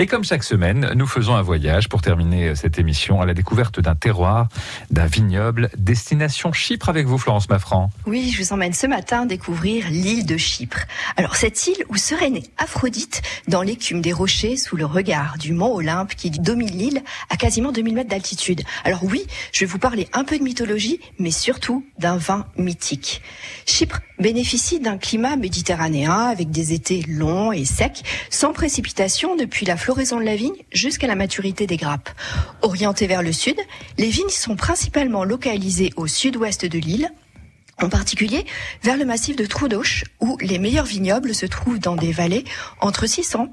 Et comme chaque semaine, nous faisons un voyage pour terminer cette émission à la découverte d'un terroir, d'un vignoble, destination Chypre avec vous, Florence Maffran. Oui, je vous emmène ce matin découvrir l'île de Chypre. Alors, cette île où serait née Aphrodite dans l'écume des rochers sous le regard du mont Olympe qui domine l'île à quasiment 2000 mètres d'altitude. Alors oui, je vais vous parler un peu de mythologie, mais surtout d'un vin mythique. Chypre bénéficie d'un climat méditerranéen avec des étés longs et secs, sans précipitation depuis la floraison de la vigne jusqu'à la maturité des grappes. Orientées vers le sud, les vignes sont principalement localisées au sud-ouest de l'île, en particulier vers le massif de Troudauche, où les meilleurs vignobles se trouvent dans des vallées entre 600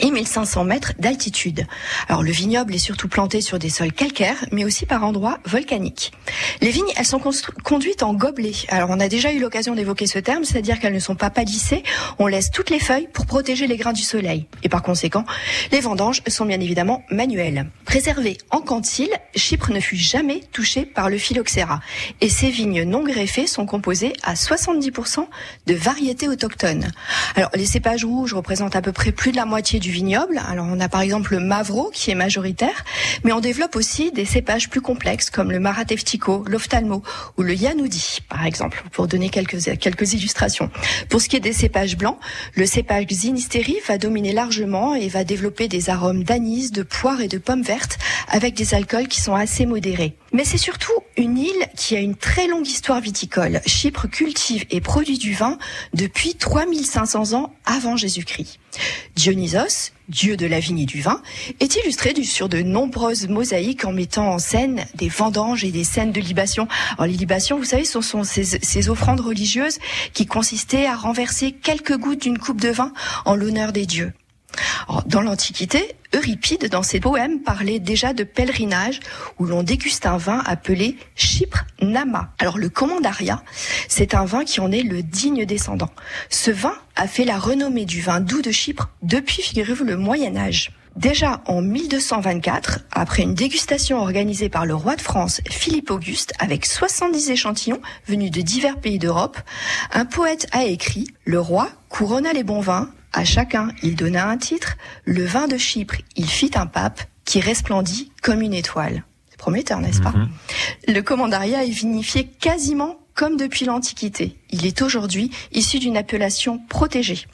et 1500 mètres d'altitude. Alors le vignoble est surtout planté sur des sols calcaires, mais aussi par endroits volcaniques. Les vignes, elles sont conduites en gobelets. Alors on a déjà eu l'occasion d'évoquer ce terme, c'est-à-dire qu'elles ne sont pas palissées, on laisse toutes les feuilles pour protéger les grains du soleil. Et par conséquent, les vendanges sont bien évidemment manuelles. Préservées en quantile, Chypre ne fut jamais touchée par le phylloxéra. Et ces vignes non greffées sont composées à 70% de variétés autochtones. Alors les cépages rouges représentent à peu près plus de la moitié du vignoble. Alors on a par exemple le Mavro qui est majoritaire, mais on développe aussi des cépages plus complexes comme le Maratevtico, l'Ophtalmo ou le Yanoudi par exemple, pour donner quelques, quelques illustrations. Pour ce qui est des cépages blancs, le cépage Xinisteri va dominer largement et va développer des arômes d'anis, de poire et de pommes vertes avec des alcools qui sont assez modérés. Mais c'est surtout une île qui a une très longue histoire viticole. Chypre cultive et produit du vin depuis 3500 ans avant Jésus-Christ. Dionysos, dieu de la vigne et du vin, est illustré sur de nombreuses mosaïques en mettant en scène des vendanges et des scènes de libation. Alors les libations, vous savez, ce sont ces, ces offrandes religieuses qui consistaient à renverser quelques gouttes d'une coupe de vin en l'honneur des dieux. Dans l'Antiquité, Euripide, dans ses poèmes, parlait déjà de pèlerinage où l'on déguste un vin appelé Chypre Nama. Alors le Commandaria, c'est un vin qui en est le digne descendant. Ce vin a fait la renommée du vin doux de Chypre depuis, figurez-vous, le Moyen Âge. Déjà en 1224, après une dégustation organisée par le roi de France Philippe Auguste avec 70 échantillons venus de divers pays d'Europe, un poète a écrit Le roi couronna les bons vins à chacun, il donna un titre. Le vin de Chypre, il fit un pape qui resplendit comme une étoile. C'est prometteur, n'est-ce pas Mhm. Le commandaria est vinifié quasiment comme depuis l'Antiquité. Il est aujourd'hui issu d'une appellation protégée.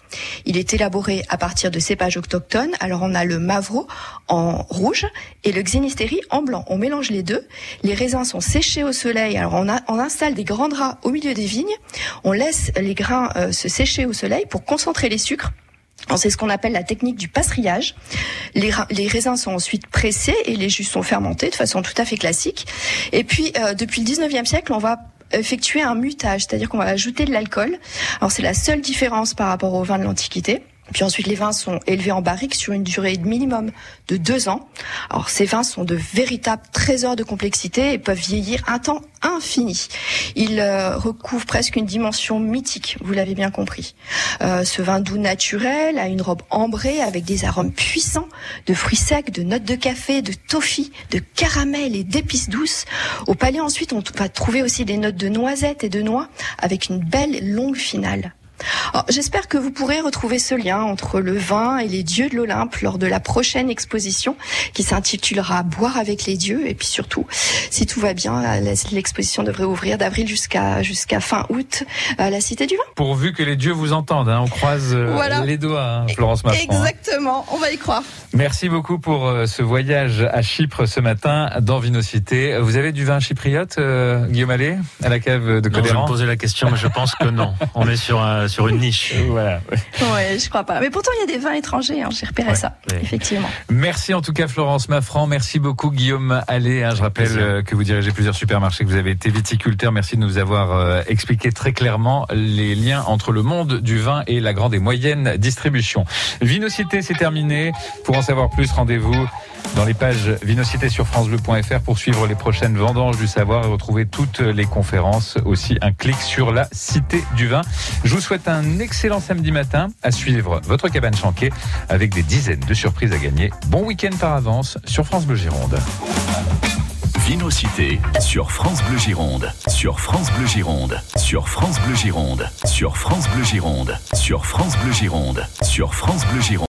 Il est élaboré à partir de cépages autochtones. Alors on a le Mavro en rouge et le Xenisteri en blanc. On mélange les deux. Les raisins sont séchés au soleil. Alors on, a- on installe des grands draps au milieu des vignes. On laisse les grains euh, se sécher au soleil pour concentrer les sucres. C'est ce qu'on appelle la technique du passerillage. Les, les raisins sont ensuite pressés et les jus sont fermentés de façon tout à fait classique. Et puis, euh, depuis le 19e siècle, on va effectuer un mutage, c'est-à-dire qu'on va ajouter de l'alcool. Alors c'est la seule différence par rapport aux vins de l'Antiquité. Puis ensuite, les vins sont élevés en barrique sur une durée minimum de deux ans. Alors, ces vins sont de véritables trésors de complexité et peuvent vieillir un temps infini. Ils euh, recouvrent presque une dimension mythique, vous l'avez bien compris. Euh, ce vin doux naturel a une robe ambrée avec des arômes puissants de fruits secs, de notes de café, de toffee, de caramel et d'épices douces. Au palais, ensuite, on va trouver aussi des notes de noisettes et de noix avec une belle longue finale. Alors, J'espère que vous pourrez retrouver ce lien entre le vin et les dieux de l'Olympe lors de la prochaine exposition qui s'intitulera Boire avec les dieux. Et puis surtout, si tout va bien, l'exposition devrait ouvrir d'avril jusqu'à jusqu'à fin août à la Cité du Vin. Pourvu que les dieux vous entendent, hein. on croise euh, Voilà. les doigts, hein, Florence Maffran. hein. Exactement, on va y croire. Merci beaucoup pour euh, ce voyage à Chypre ce matin dans Vinocité. Vous avez du vin chypriote, euh, Guillaume Allais, à la cave de Non, je vais me Codéran? poser la question, mais je pense que non. On est sur, un- sur une niche. Voilà. Ouais, je crois pas. Mais pourtant, il y a des vins étrangers. hein, J'ai repéré Ouais, ça, ouais. effectivement. Merci en tout cas Florence Maffran, merci beaucoup Guillaume Allais. hein. je rappelle euh, que vous dirigez plusieurs supermarchés, que vous avez été viticulteur. Merci de nous avoir euh, expliqué très clairement les liens entre le monde du vin et la grande et moyenne distribution. Vinocité, c'est terminé. Pour en savoir plus, rendez-vous dans les pages Vinocité sur francebleu.fr pour suivre les prochaines vendanges du savoir et retrouver toutes les conférences. Aussi un clic sur la Cité du Vin. Je vous souhaite un excellent samedi matin à suivre votre cabane chanquée avec des dizaines de surprises à gagner. Bon week-end par avance sur France Bleu Gironde. Vinocité sur France Bleu Gironde, sur France Bleu Gironde, sur France Bleu Gironde, sur France Bleu Gironde, sur France Bleu Gironde, sur France Bleu Gironde.